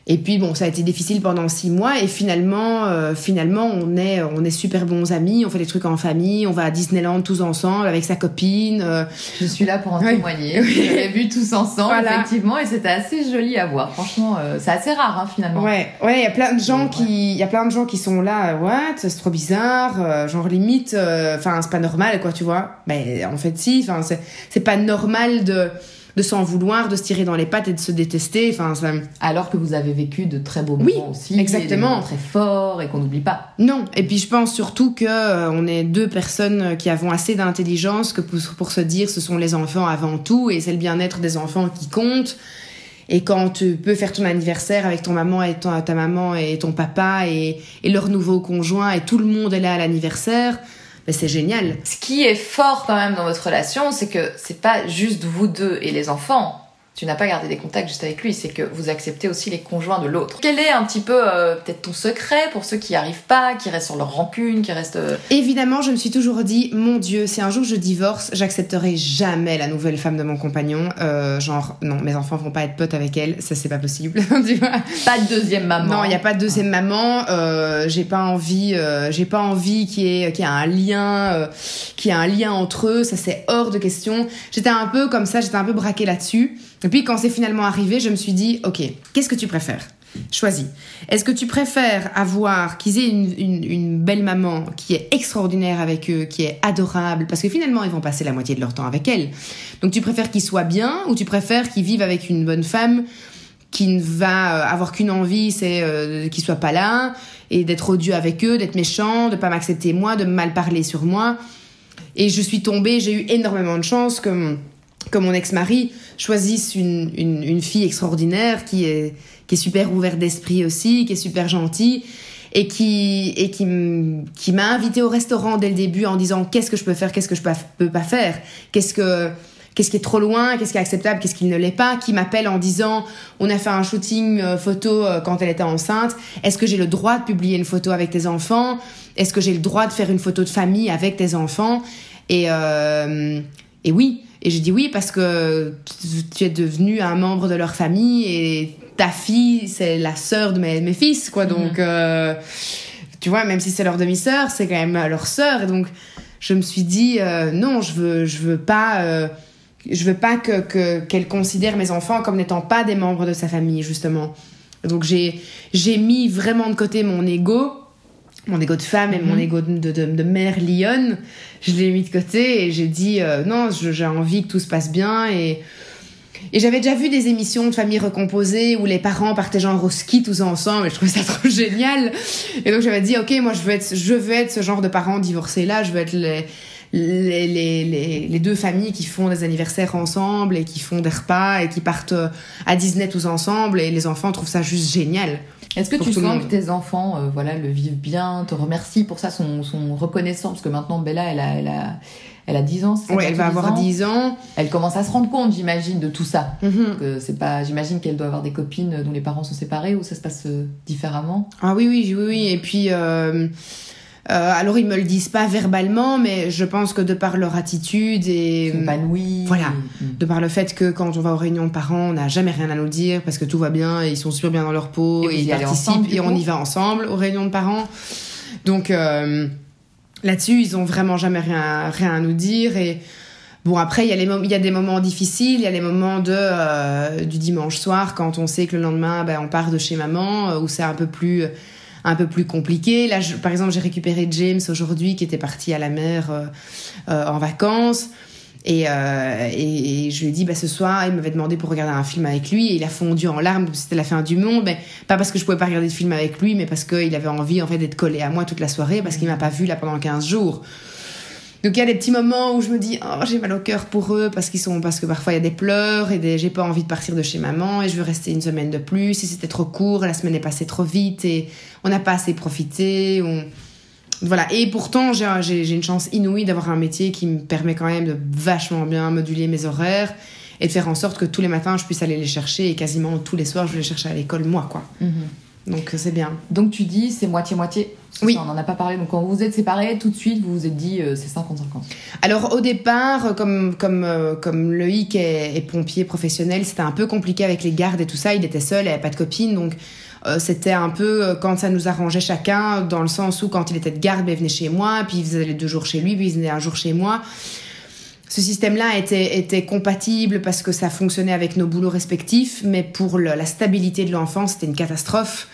Et puis bon, ça a été difficile pendant six mois et finalement, euh, finalement, on est, on est super bons amis. On fait des trucs en famille, on va à Disneyland tous ensemble avec sa copine. euh, Je suis là pour en Oui. témoigner. Vous avez vu tous ensemble, Voilà. effectivement, et c'était assez joli à voir. Franchement, euh, c'est assez rare, hein, finalement. Ouais, ouais, il y a plein de gens Ouais. qui, il y a plein de gens qui sont là, euh, what, c'est trop bizarre, euh, genre limite, euh, enfin c'est pas normal quoi, tu vois. Mais en fait si, enfin c'est, c'est pas normal de, de s'en vouloir, de se tirer dans les pattes et de se détester, enfin ça, Alors que vous avez vécu de très beaux Oui, moments aussi. exactement. et des moments très forts et qu'on n'oublie pas. non. Et puis je pense surtout que euh, on est deux personnes qui avons assez d'intelligence que pour, pour se dire ce sont les enfants avant tout et c'est le bien-être des enfants qui compte. Et quand tu peux faire ton anniversaire avec ton maman et ton, ta maman et ton papa et, et leur nouveau conjoint et tout le monde est là à l'anniversaire, ben c'est génial. Ce qui est fort quand même dans votre relation, c'est que c'est pas juste vous deux et les enfants. Tu n'as pas gardé des contacts juste avec lui, c'est que vous acceptez aussi les conjoints de l'autre. Quel est un petit peu euh, peut-être ton secret pour ceux qui n'y arrivent pas, qui restent sur leur rancune, qui restent... euh, Évidemment, je me suis toujours dit, mon Dieu, si un jour je divorce, j'accepterai jamais la nouvelle femme de mon compagnon. Euh, genre, non, mes enfants vont pas être potes avec elle, ça c'est pas possible. [laughs] tu vois Pas de deuxième maman. Non, il n'y a pas de deuxième maman. Euh, j'ai pas envie, euh, j'ai pas envie qu'il y ait, qu'il y ait un lien, euh, qu'il y ait un lien entre eux. Ça c'est hors de question. J'étais un peu comme ça, j'étais un peu braquée là-dessus. Et puis quand c'est finalement arrivé, je me suis dit, ok, qu'est-ce que tu préfères? Choisis. Est-ce que tu préfères avoir qu'ils aient une, belle maman qui est extraordinaire avec eux, qui est adorable, parce que finalement ils vont passer la moitié de leur temps avec elle. Donc tu préfères qu'ils soient bien ou tu préfères qu'ils vivent avec une bonne femme qui ne va euh, avoir qu'une envie, c'est euh, qu'ils soient pas là et d'être odieux avec eux, d'être méchant, de pas m'accepter moi, de mal parler sur moi? Et je suis tombée, j'ai eu énormément de chance que que mon ex-mari choisisse une, une, fille extraordinaire qui est, qui est super ouverte d'esprit aussi, qui est super gentille et qui, et qui, qui m'a invité au restaurant dès le début en disant qu'est-ce que je peux faire, qu'est-ce que je peux pas faire, qu'est-ce que qu'est-ce qui est trop loin, qu'est-ce qui est acceptable, qu'est-ce qui ne l'est pas, qui m'appelle en disant on a fait un shooting euh, photo euh, quand elle était enceinte, est-ce que j'ai le droit de publier une photo avec tes enfants, est-ce que j'ai le droit de faire une photo de famille avec tes enfants? Et, euh, et oui, et j'ai dit oui parce que tu- es devenu un membre de leur famille et ta fille c'est la sœur de mes, mes fils quoi. Donc euh, tu vois même si c'est leur demi-sœur c'est quand même leur sœur. Et donc je me suis dit euh, non je veux je veux pas euh, je veux pas que que- qu'elle considère mes enfants comme n'étant pas des membres de sa famille justement. Donc j'ai j'ai mis vraiment de côté mon ego mon ego de femme et mon ego de, de, de mère lionne je l'ai mis de côté et j'ai dit euh, non j'ai envie que tout se passe bien et et j'avais déjà vu des émissions de famille recomposée où les parents partaient genre au ski tous ensemble et je trouvais ça [laughs] trop génial. Et donc j'avais dit ok moi je veux être je veux être ce genre de parents divorcés là, je veux être les, les, les deux familles qui font des anniversaires ensemble et qui font des repas et qui partent euh, à Disney tous ensemble et les enfants trouvent ça juste génial. Est-ce que Pour tu sens que tes enfants euh, voilà, le vivent bien, te remercient pour ça, sont, sont reconnaissants? Parce que maintenant, Bella, elle a, elle a, elle a 10 ans. Ouais, elle va avoir 10 10 ans. Elle commence à se rendre compte, j'imagine, de tout ça. Que c'est pas, j'imagine qu'elle doit avoir des copines dont les parents sont séparés ou ça se passe euh, différemment? Ah oui, oui, oui, oui. Et puis, euh, alors ils me le disent pas verbalement, mais je pense que de par leur attitude et épanouis. voilà. et- mm. de par le fait que quand on va aux réunions de parents, on n'a jamais rien à nous dire parce que tout va bien et ils sont super bien dans leur peau Et ils participent ensemble, et on y va ensemble aux réunions de parents. Donc euh, là-dessus, ils ont vraiment jamais rien, rien à nous dire et Bon, après, il y, y a des moments difficiles, il y a les moments de, euh, du dimanche soir quand on sait que le lendemain, ben, on part de chez maman, euh, où c'est un peu plus un peu plus compliqué. Là, je- par exemple, j'ai récupéré James aujourd'hui qui était parti à la mer euh, euh, en vacances. Et, euh, et, je lui ai dit, bah, ce soir, il m'avait demandé pour regarder un film avec lui, et il a fondu en larmes, c'était la fin du monde, mais pas parce que je pouvais pas regarder de film avec lui, mais parce qu'il avait envie en fait d'être collé à moi toute la soirée, parce qu'il m'a pas vu là pendant 15 jours. Donc il y a des petits moments où je me dis, oh, j'ai mal au cœur pour eux, parce qu'ils sont, parce que parfois il y a des pleurs, et des, j'ai pas envie de partir de chez maman, et je veux rester une semaine de plus, et c'était trop court, la semaine est passée trop vite, et on n'a pas assez profité, on... Voilà, et pourtant j'ai, une chance inouïe d'avoir un métier qui me permet quand même de vachement bien moduler mes horaires et de faire en sorte que tous les matins je puisse aller les chercher et quasiment tous les soirs je les chercher à l'école moi quoi. Mhm. Donc euh, c'est bien. Donc tu dis c'est moitié-moitié. Oui. ça, on en a pas parlé. Donc quand vous vous êtes séparés, tout de suite, vous vous êtes dit euh, c'est 50-50. Alors au départ, euh, comme comme euh, comme Loïc est, est pompier professionnel, c'était un peu compliqué avec les gardes et tout ça. Il était seul, il avait pas de copine, donc euh, c'était un peu quand ça nous arrangeait chacun, dans le sens où quand il était de garde, ben, il venait chez moi, puis il faisait les deux jours chez lui, puis il venait un jour chez moi. Ce système-là était, compatible parce que ça fonctionnait avec nos boulots respectifs, mais pour la stabilité de l'enfant, c'était une catastrophe.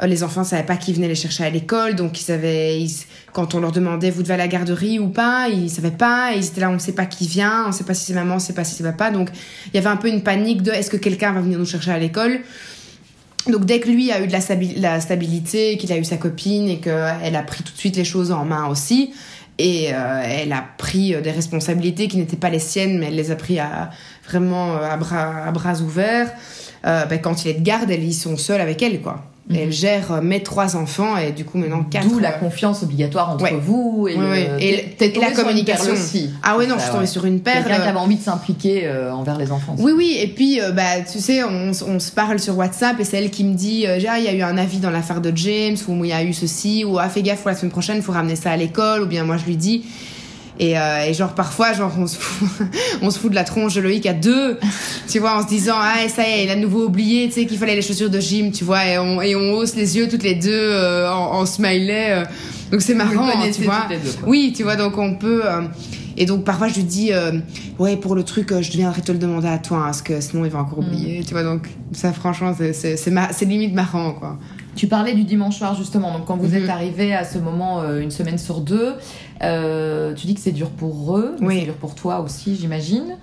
Euh, Les enfants ne savaient pas qui venait les chercher à l'école, donc ils savaient, quand on leur demandait vous devez à la garderie ou pas, ils savaient pas, ils étaient là on ne sait pas qui vient, on ne sait pas si c'est maman, on ne sait pas si c'est papa, donc il y avait un peu une panique de est-ce que quelqu'un va venir nous chercher à l'école? Donc dès que lui a eu de la, la stabilité, qu'il a eu sa copine et qu'elle a pris tout de suite les choses en main aussi, et euh, elle a pris euh, des responsabilités qui n'étaient pas les siennes, mais elle les a pris à, vraiment euh, à bras, à bras ouverts. Euh, ben, quand il est de garde, ils sont seuls avec elle, quoi. Et elle gère euh, mes trois enfants et du coup maintenant quatre. D'où la euh, confiance obligatoire entre Ouais. vous et, Ouais, le-. Et et la communication. aussi. Ah ouais non, Ça, je suis tombée ouais. sur une perle. Quelqu'un qui avait envie de s'impliquer euh, envers les enfants. Oui, oui, et puis, euh, bah, tu sais, on, on se parle sur WhatsApp et c'est elle qui me dit euh, Ah, il y a eu un avis dans l'affaire de James, ou il y a eu ceci, ou ah, fais gaffe pour la semaine prochaine, il faut ramener ça à l'école, ou bien moi je lui dis. Et, euh, et genre, parfois, genre, on se, fout, [laughs] on se fout de la tronche de Loïc à deux, tu vois, en se disant Ah, ça y est, il a de nouveau oublié, tu sais, qu'il fallait les chaussures de gym, tu vois, et on, et on hausse les yeux toutes les deux euh, en, en smiley. euh. donc c'est marrant, tu vois. deux. Oui, tu vois, donc on peut. et donc parfois je lui dis, euh, ouais, pour le truc, je viendrai te le demander à toi, hein, parce que sinon il va encore oublier, tu vois. Donc ça, franchement, c'est- c'est c'est ma- c'est limite marrant, quoi. Tu parlais du dimanche soir justement, donc quand vous Mhm. êtes arrivé à ce moment euh, une semaine sur deux, euh, tu dis que c'est dur pour eux, mais Oui. c'est dur pour toi aussi j'imagine.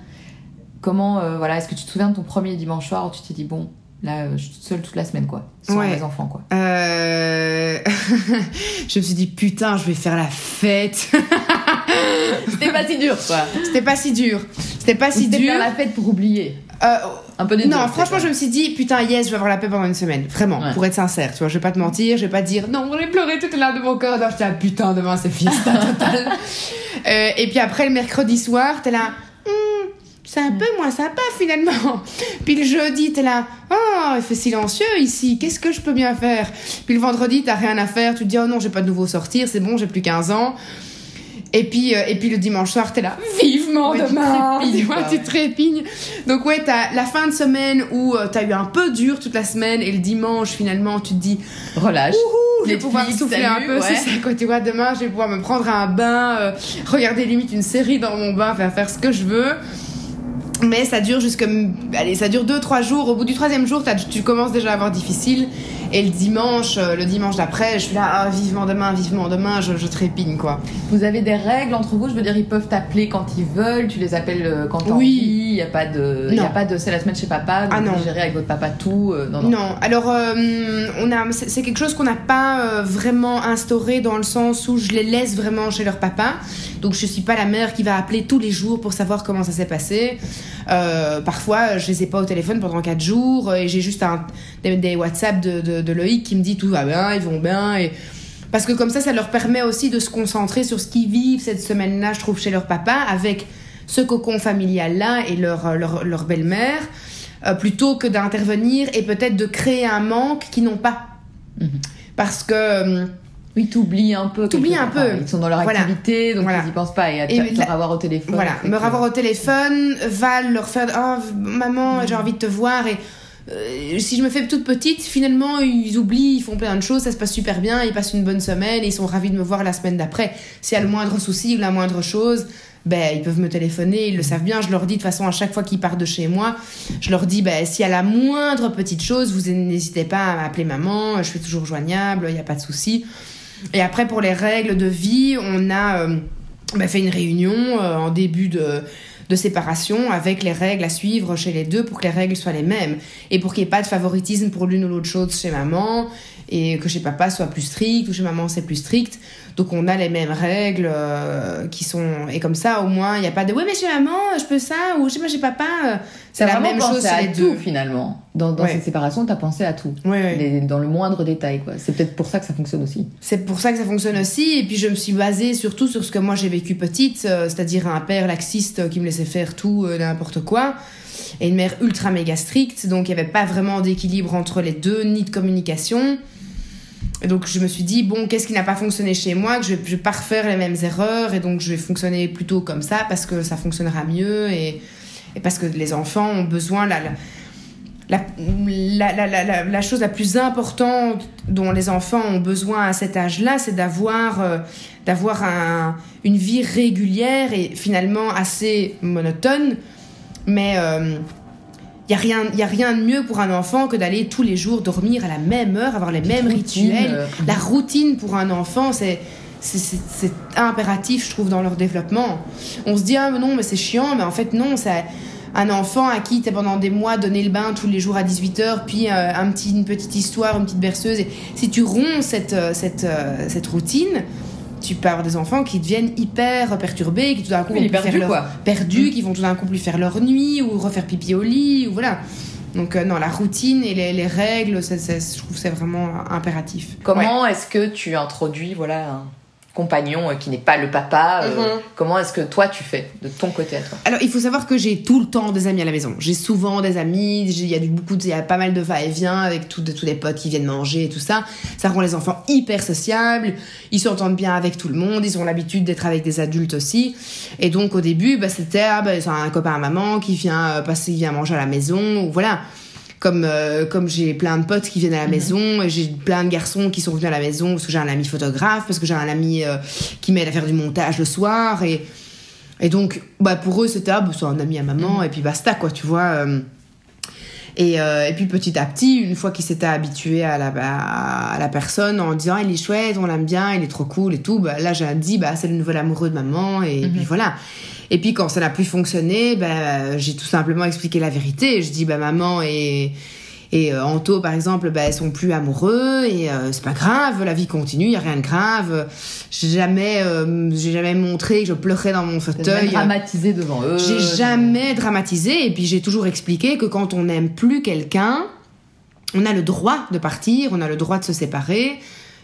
Comment, euh, voilà, est-ce que tu te souviens de ton premier dimanche soir où tu t'es dit bon, là je suis toute seule toute la semaine quoi, sans Ouais. les enfants quoi? Euh... [laughs] je me suis dit, putain, je vais faire la fête. [laughs] C'était pas si dur quoi. C'était pas si dur. C'était pas si dur. faire la fête pour oublier. Euh, Un peu des non, franchement, je me suis dit, putain, yes, je vais avoir la paix pendant une semaine. Vraiment, Ouais. pour être sincère, tu vois, je vais pas te mentir, je vais pas te dire, non, j'ai pleuré toute l'heure de mon corps. Non, j'étais là, putain, demain c'est fiesta [laughs] total. Euh, et puis après, le mercredi soir, t'es là, Hmm, c'est un peu moins sympa finalement. [laughs] Puis le jeudi, t'es là, oh, il fait silencieux ici, qu'est-ce que je peux bien faire? Puis le vendredi, t'as rien à faire, tu te dis, oh non, j'ai pas de nouveau sortir, c'est bon, j'ai plus 15 ans. Et puis, euh, et puis le dimanche soir, t'es là, vivement Ouais, tu demain, trépignes, [laughs] tu trépignes. Donc ouais, t'as la fin de semaine où euh, t'as eu un peu dur toute la semaine et le dimanche finalement tu te dis Relâche. je vais pouvoir souffler un peu, c'est ouais. ça quoi, tu vois, demain je vais pouvoir me prendre un bain, euh, regarder limite une série dans mon bain, faire faire ce que je veux. Mais ça dure jusque, allez, ça dure deux trois jours. Au bout du troisième jour, tu commences déjà à avoir difficile. Et le dimanche, euh, le dimanche d'après, je suis là, ah, vivement demain, vivement demain, je, je trépigne quoi. Vous avez des règles entre vous, je veux dire, ils peuvent t'appeler quand ils veulent, tu les appelles euh, quand t'as Oui. il y a pas de, y a pas de, c'est la semaine chez papa, donc Ah non. vous gérez avec votre papa tout, euh, non, non. Non, alors euh, on a, c'est quelque chose qu'on n'a pas euh, vraiment instauré dans le sens où je les laisse vraiment chez leur papa. Donc je suis pas la mère qui va appeler tous les jours pour savoir comment ça s'est passé. Parfois je les ai pas au téléphone pendant 4 jours et j'ai juste un, des, des WhatsApp de, de, de Loïc qui me dit tout va bien, ils vont bien et parce que comme ça ça leur permet aussi de se concentrer sur ce qu'ils vivent cette semaine-là, je trouve chez leur papa avec ce cocon familial là et leur leur, leur belle-mère euh, plutôt que d'intervenir et peut-être de créer un manque qu'ils n'ont pas. Mhm. Parce que euh, Oui, t'oublies un peu. T'oublies un peu. Ils sont dans leur Voilà. activité, donc Voilà. ils y pensent pas. Et à Et te la- ravoir au téléphone. voilà, me ravoir au téléphone, va leur faire oh, maman, j'ai envie de te voir et euh, si je me fais toute petite, finalement ils oublient, ils font plein de choses, ça se passe super bien, ils passent une bonne semaine et ils sont ravis de me voir la semaine d'après. S'il y a le moindre souci ou la moindre chose, ben ils peuvent me téléphoner, ils le savent bien, je leur dis de toute façon à chaque fois qu'ils partent de chez moi, je leur dis ben s'il y a la moindre petite chose, vous n'hésitez pas à m'appeler maman, je suis toujours joignable, il n'y a pas de souci. Et après pour les règles de vie, on a euh, ben, fait une réunion euh, en début de de séparation avec les règles à suivre chez les deux pour que les règles soient les mêmes. Et pour qu'il n'y ait pas de favoritisme pour l'une ou l'autre chose chez maman et que chez papa soit plus strict ou chez maman c'est plus strict donc on a les mêmes règles euh, qui sont et comme ça au moins il n'y a pas de ouais mais chez maman je peux ça ou chez moi chez papa euh, c'est la même chose à les tout deux finalement. Dans, dans Ouais. cette séparation, t'as pensé à tout. ouais, ouais. Les- dans le moindre détail, quoi. C'est peut-être pour ça que ça fonctionne aussi. C'est pour ça que ça fonctionne aussi. Et puis je me suis basée surtout sur ce que moi j'ai vécu petite, euh, c'est-à-dire un père laxiste euh, qui me laissait faire tout, n'importe quoi, et une mère ultra méga stricte. Donc il n'y avait pas vraiment d'équilibre entre les deux, ni de communication. Et donc je me suis dit, bon, qu'est-ce qui n'a pas fonctionné chez moi, que je ne vais pas refaire les mêmes erreurs, et donc je vais fonctionner plutôt comme ça parce que ça fonctionnera mieux, et, et parce que les enfants ont besoin... La, la, la, la, la, chose la plus importante dont les enfants ont besoin à cet âge-là, c'est d'avoir euh, un- une vie régulière et finalement assez monotone. Mais il n'y a, rien- y a rien de mieux pour un enfant que d'aller tous les jours dormir à la même heure, avoir les mêmes rituels. euh, La routine pour un enfant, c'est c'est- impératif, je trouve, dans leur développement. On se dit, ah mais non, mais c'est chiant, mais en fait, non, c'est un enfant à qui t'es pendant des mois donné le bain tous les jours à 18h, puis euh, un petit, une petite histoire, une petite berceuse. Et si tu romps cette, euh, cette, cette routine, tu peux avoir des enfants qui deviennent hyper perturbés, qui tout d'un coup Oui, vont plus perdus, faire leur quoi. perdus, Mm. qui vont tout d'un coup plus faire leur nuit ou refaire pipi au lit, ou voilà. Donc euh, non, la routine et les, les règles, ça, ça, je trouve que c'est vraiment impératif. Comment est-ce que tu introduis voilà compagnon euh, qui n'est pas le papa euh, Mhm. Comment est-ce que toi tu fais de ton côté à toi Alors, il faut savoir que j'ai tout le temps des amis à la maison. J'ai souvent des amis, il y a du, beaucoup, de- il y a pas mal de va-et-vient avec tout- de- tous les potes qui viennent manger et tout ça. Ça rend les enfants hyper sociables. Ils s'entendent bien avec tout le monde. Ils ont l'habitude d'être avec des adultes aussi. Et donc, au début, bah, c'était ah, bah, c'est un copain à maman qui vient euh, passer, qui vient manger à la maison. Ou voilà. Comme, euh, comme j'ai plein de potes qui viennent à la maison, et j'ai plein de garçons qui sont venus à la maison parce que j'ai un ami photographe, parce que j'ai un ami euh, qui m'aide à faire du montage le soir. Et, et donc, bah, pour eux, c'était ah, bah, c'est un ami à maman, et puis basta, quoi, tu vois. euh. Et, euh, et puis petit à petit, une fois qu'ils s'étaient habitués à la, à, à la personne en disant il est chouette, on l'aime bien, il est trop cool et tout, bah, là j'ai dit bah, c'est le nouvel amoureux de maman, et Mhm. puis voilà. Et puis quand ça n'a plus fonctionné, bah, j'ai tout simplement expliqué la vérité. Je dis bah, maman et, et euh, Anto, par exemple, bah, elles sont plus amoureux et euh, c'est pas grave, la vie continue, il y a rien de grave. J'ai jamais, euh, j'ai jamais montré que je pleurais dans mon fauteuil. dramatisé devant eux. J'ai jamais dramatisé et puis j'ai toujours expliqué que quand on n'aime plus quelqu'un, on a le droit de partir, on a le droit de se séparer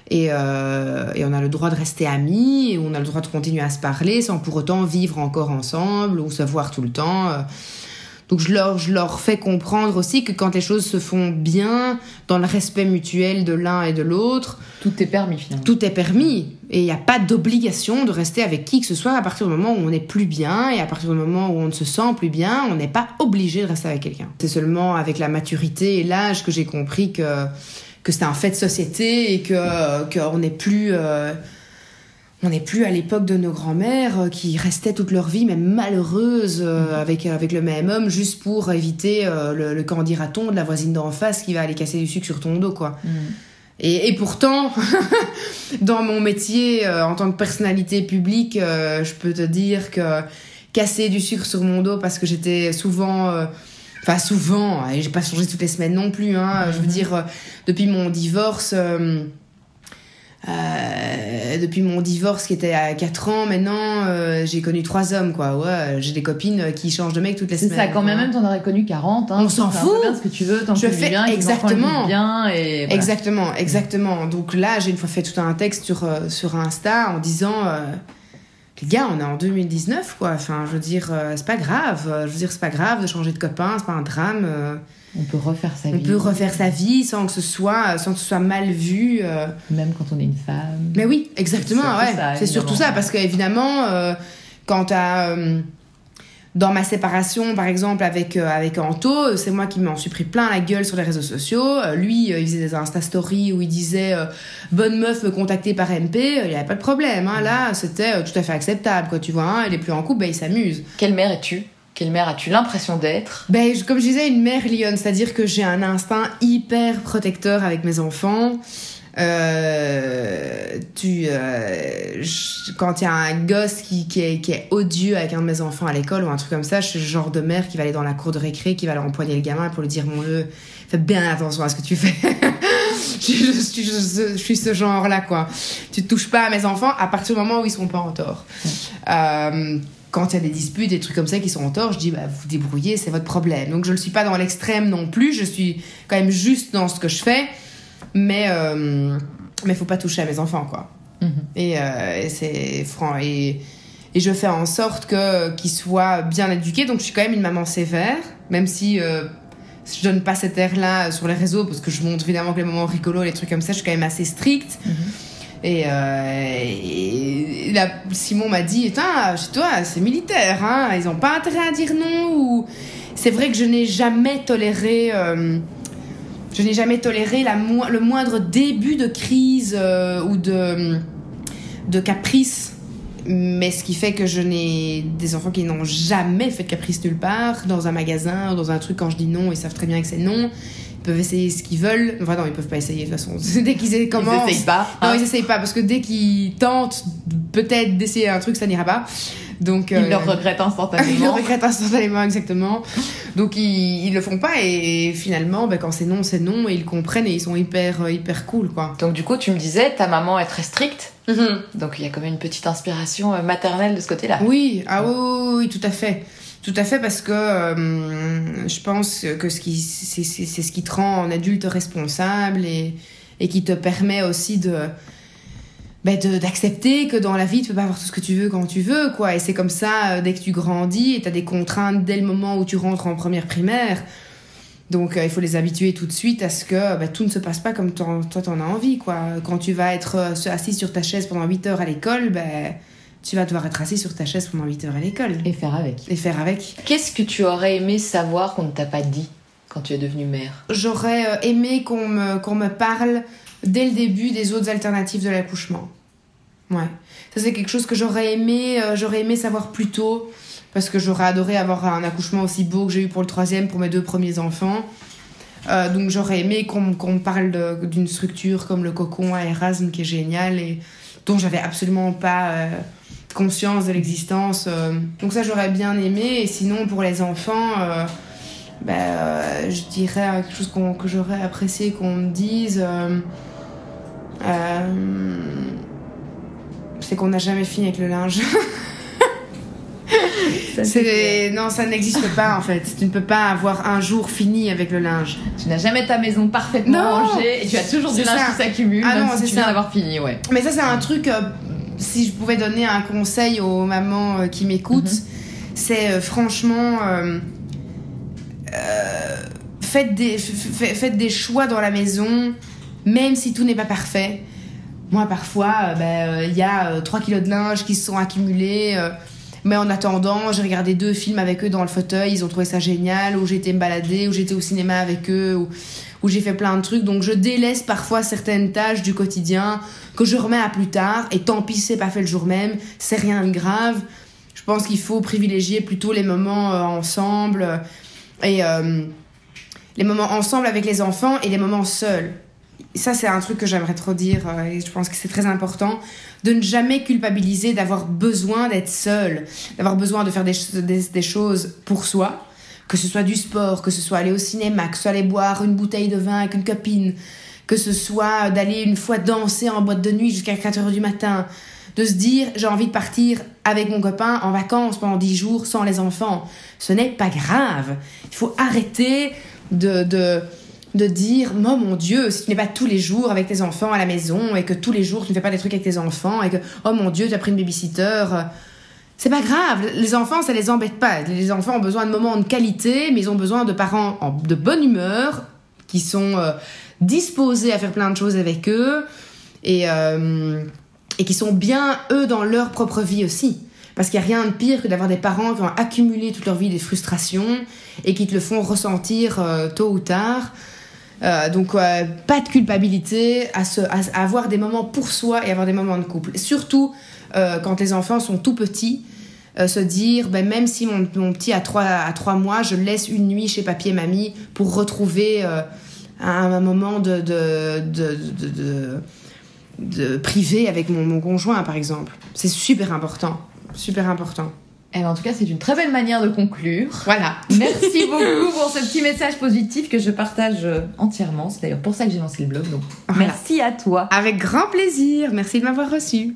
et, euh, et on a le droit de rester amis et on a le droit de continuer à se parler sans pour autant vivre encore ensemble ou se voir tout le temps. euh. Donc je leur, je leur fais comprendre aussi que quand les choses se font bien, dans le respect mutuel de l'un et de l'autre, Tout est permis finalement. tout est permis. Et il n'y a pas d'obligation de rester avec qui que ce soit à partir du moment où on n'est plus bien et à partir du moment où on ne se sent plus bien, on n'est pas obligé de rester avec quelqu'un. C'est seulement avec la maturité et l'âge que j'ai compris que, que c'était un fait de société et que qu'on n'est plus... euh, on n'est plus à l'époque de nos grands-mères euh, qui restaient toute leur vie, même malheureuses, euh, avec, avec le même homme, juste pour éviter euh, le, le quand dira-t-on de la voisine d'en face qui va aller casser du sucre sur ton dos, quoi. Mm. Et, et pourtant, [laughs] dans mon métier euh, en tant que personnalité publique, je peux te dire que casser du sucre sur mon dos parce que j'étais souvent. Enfin, souvent, et j'ai pas changé toutes les semaines non plus, hein. Je veux dire, euh, depuis mon divorce. euh, euh, depuis mon divorce qui était à 4 ans maintenant, euh, j'ai connu trois hommes quoi. Ouais, j'ai des copines qui changent de mec toutes les C'est semaines. ça, quand quoi. même, t'en aurais connu 40. Hein, On s'en fout. bien ce que tu veux, tant Je que fais bien, exactement. bien. Et voilà. Exactement, exactement. Donc là, j'ai une fois fait tout un texte sur, sur Insta en disant euh, les gars, on est en 2019, quoi. Enfin, je veux dire, euh, c'est pas grave. Je veux dire, c'est pas grave de changer de copain, c'est pas un drame. euh, On peut refaire sa on vie. peut refaire sa vie sans que ce soit, sans que ce soit mal vu. euh. Même quand on est une femme. Mais oui, exactement, C'est surtout ouais. ça, c'est surtout ça, parce qu'évidemment, quand t'as. Dans ma séparation, par exemple, avec, euh, avec Anto, c'est moi qui m'en suis pris plein la gueule sur les réseaux sociaux. Euh, lui, euh, il faisait des Insta Stories où il disait Bonne meuf me contacter par MP, il n'y avait pas de problème. Hein. Là, c'était tout à fait acceptable, quoi, tu vois. Hein. Il est plus en couple, ben, il s'amuse. Quelle mère es-tu? Quelle mère as-tu? L'impression d'être? Ben, comme je disais, une mère lionne, c'est-à-dire que j'ai un instinct hyper protecteur avec mes enfants. Euh, tu, euh, quand il y a un gosse qui, est, odieux avec un de mes enfants à l'école ou un truc comme ça, je suis le genre de mère qui va aller dans la cour de récré, qui va aller empoigner le gamin pour lui dire Mon Dieu, fais bien attention à ce que tu fais. [laughs] je, suis- ce genre-là, quoi. Tu touches pas à mes enfants à partir du moment où ils sont pas en tort. Euh, quand il y a des disputes, des trucs comme ça qui sont en tort, je dis bah, vous débrouillez, c'est votre problème. Donc je ne suis pas dans l'extrême non plus, je suis quand même juste dans ce que je fais, mais euh, mais faut pas toucher à mes enfants quoi. Mhm. Et, euh, et c'est franc et et je fais en sorte que qu'ils soient bien éduqués. Donc je suis quand même une maman sévère, même si euh, je donne pas cet air-là sur les réseaux parce que je montre évidemment que les moments rigolos, les trucs comme ça, je suis quand même assez stricte. Mhm. Et, euh, et là, Simon m'a dit, Putain, chez toi, c'est militaire, hein, ils ont pas intérêt à dire non. Ou... C'est vrai que je n'ai jamais toléré, euh, je n'ai jamais toléré la mo- le moindre début de crise euh, ou de, de caprice. Mais ce qui fait que je n'ai des enfants qui n'ont jamais fait de caprice nulle part, dans un magasin, ou dans un truc, quand je dis non, ils savent très bien que c'est non. Ils peuvent essayer ce qu'ils veulent. Enfin, non, ils peuvent pas essayer de toute façon. [laughs] Dès qu'ils commencent. Ils essayent pas. Non, ils essayent pas parce que dès qu'ils tentent peut-être d'essayer un truc, ça n'ira pas. Donc Ils euh, le regrettent [laughs] ils le instantanément. regrettent instantanément, exactement. Donc ils, ils le font pas et, finalement, ben, quand c'est non, c'est non et ils comprennent et ils sont hyper euh, hyper cool quoi. Donc du coup, tu me disais, ta maman est très stricte. Donc il y a quand même une petite inspiration euh, maternelle de ce côté-là. Oui, ah oui, oui, oui, tout à fait. Tout à fait, parce que euh, je pense que ce qui, c'est, ce qui te rend un adulte responsable et, et qui te permet aussi de, ben, de- d'accepter que dans la vie, tu peux pas avoir tout ce que tu veux quand tu veux, quoi. Et c'est comme ça, euh, dès que tu grandis, et tu as des contraintes dès le moment où tu rentres en première primaire. Donc, euh, il faut les habituer tout de suite à ce que ben, tout ne se passe pas comme toi, t'en as envie, quoi. Quand tu vas être euh, assis sur ta chaise pendant 8 heures à l'école, ben, tu vas devoir être assis sur ta chaise pendant 8 heures à l'école. Et faire avec. Et faire avec. Qu'est-ce que tu aurais aimé savoir qu'on ne t'a pas dit quand tu es devenue mère? J'aurais aimé qu'on me, qu'on me parle dès le début des autres alternatives de l'accouchement. Ouais. Ça, c'est quelque chose que j'aurais aimé, euh, j'aurais aimé savoir plus tôt. Parce que j'aurais adoré avoir un accouchement aussi beau que j'ai eu pour le troisième, pour mes deux premiers enfants. Euh, donc j'aurais aimé qu'on me parle d'une structure comme le cocon à Erasme qui est génial et dont j'avais absolument pas euh, conscience de l'existence. Donc ça j'aurais bien aimé. Et sinon pour les enfants, euh, je dirais quelque chose que j'aurais apprécié qu'on me dise. Euh, c'est qu'on n'a jamais fini avec le linge. [laughs] C'est- non, ça n'existe pas en fait. Tu ne peux pas avoir un jour fini avec le linge. Tu n'as jamais ta maison parfaitement Non. rangée et tu as toujours du linge ça. qui s'accumule, Ah non, si c'est tu viens d'avoir fini, ouais. Mais ça, c'est un truc. euh, si je pouvais donner un conseil aux mamans euh, qui m'écoutent, Mhm. c'est euh, franchement. faites, des, f- faites des choix dans la maison, même si tout n'est pas parfait. Moi, parfois, euh, ben, euh, il y a euh, 3 kilos de linge qui se sont accumulés. euh, mais en attendant, j'ai regardé deux films avec eux dans le fauteuil, ils ont trouvé ça génial, ou j'ai été me balader, ou j'étais au cinéma avec eux, ou, j'ai fait plein de trucs. Donc je délaisse parfois certaines tâches du quotidien que je remets à plus tard. Et tant pis, c'est pas fait le jour même, c'est rien de grave. Je pense qu'il faut privilégier plutôt les moments euh, ensemble euh, et euh, les moments ensemble avec les enfants et les moments seuls. Ça, c'est un truc que j'aimerais trop dire euh, et je pense que c'est très important de ne jamais culpabiliser d'avoir besoin d'être seul, d'avoir besoin de faire des, des, choses pour soi, que ce soit du sport, que ce soit aller au cinéma, que ce soit aller boire une bouteille de vin avec une copine, que ce soit d'aller une fois danser en boîte de nuit jusqu'à 4 heures du matin, de se dire j'ai envie de partir avec mon copain en vacances pendant 10 jours sans les enfants. Ce n'est pas grave. Il faut arrêter de, de, de dire oh mon Dieu, si tu n'es pas tous les jours avec tes enfants à la maison et que tous les jours tu ne fais pas des trucs avec tes enfants et que oh mon Dieu, tu as pris une babysitter. euh, C'est pas grave, les enfants ça les embête pas. Les enfants ont besoin de moments de qualité, mais ils ont besoin de parents en- de bonne humeur qui sont euh, disposés à faire plein de choses avec eux et, euh, et qui sont bien eux dans leur propre vie aussi. Parce qu'il n'y a rien de pire que d'avoir des parents qui ont accumulé toute leur vie des frustrations et qui te le font ressentir tôt ou tard. Euh, donc, euh, pas de culpabilité à, se, à, avoir des moments pour soi et avoir des moments de couple. Surtout euh, quand les enfants sont tout petits, se dire, ben, même si mon, petit a trois, mois, je laisse une nuit chez papy et mamie pour retrouver un, moment de, de- de privé avec mon, mon conjoint, par exemple. C'est super important. Super important. Eh ben, en tout cas, c'est une très belle manière de conclure. Voilà. [laughs] Merci beaucoup pour ce petit message positif que je partage euh, entièrement. C'est d'ailleurs pour ça que j'ai lancé le blog. Donc, Voilà. merci à toi. Avec grand plaisir. Merci de m'avoir reçu.